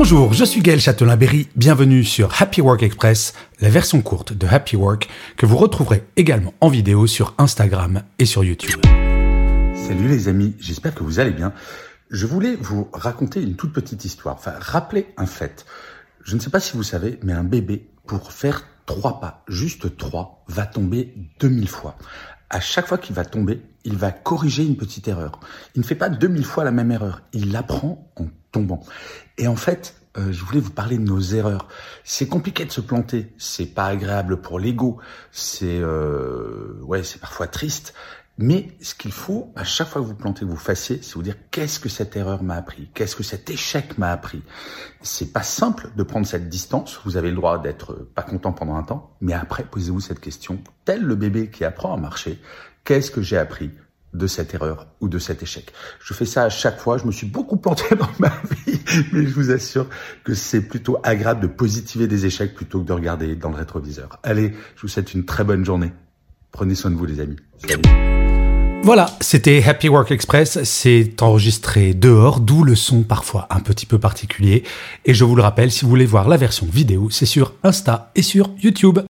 Bonjour, je suis Gaël Châtelain-Berry, bienvenue sur Happy Work Express, la version courte de Happy Work que vous retrouverez également en vidéo sur Instagram et sur YouTube. Salut les amis, j'espère que vous allez bien. Je voulais vous raconter une toute petite histoire, enfin rappeler un fait. Je ne sais pas si vous savez, mais un bébé, pour faire trois pas, juste trois, va tomber 2000 fois. À chaque fois qu'il va tomber, il va corriger une petite erreur. Il ne fait pas 2000 fois la même erreur, il l'apprend en Et en fait, euh, je voulais vous parler de nos erreurs. C'est compliqué de se planter, c'est pas agréable pour l'ego, c'est euh, ouais, c'est parfois triste. Mais ce qu'il faut, à chaque fois que vous plantez, que vous fassiez, c'est vous dire qu'est-ce que cette erreur m'a appris, qu'est-ce que cet échec m'a appris? C'est pas simple de prendre cette distance. Vous avez le droit d'être pas content pendant un temps, mais après posez-vous cette question. Tel le bébé qui apprend à marcher, qu'est-ce que j'ai appris? De cette erreur ou de cet échec. Je fais ça à chaque fois. Je me suis beaucoup planté dans ma vie, mais je vous assure que c'est plutôt agréable de positiver des échecs plutôt que de regarder dans le rétroviseur. Allez, je vous souhaite une très bonne journée. Prenez soin de vous, les amis. Voilà, c'était Happy Work Express. C'est enregistré dehors, d'où le son parfois un petit peu particulier. Et je vous le rappelle, si vous voulez voir la version vidéo, c'est sur Insta et sur YouTube.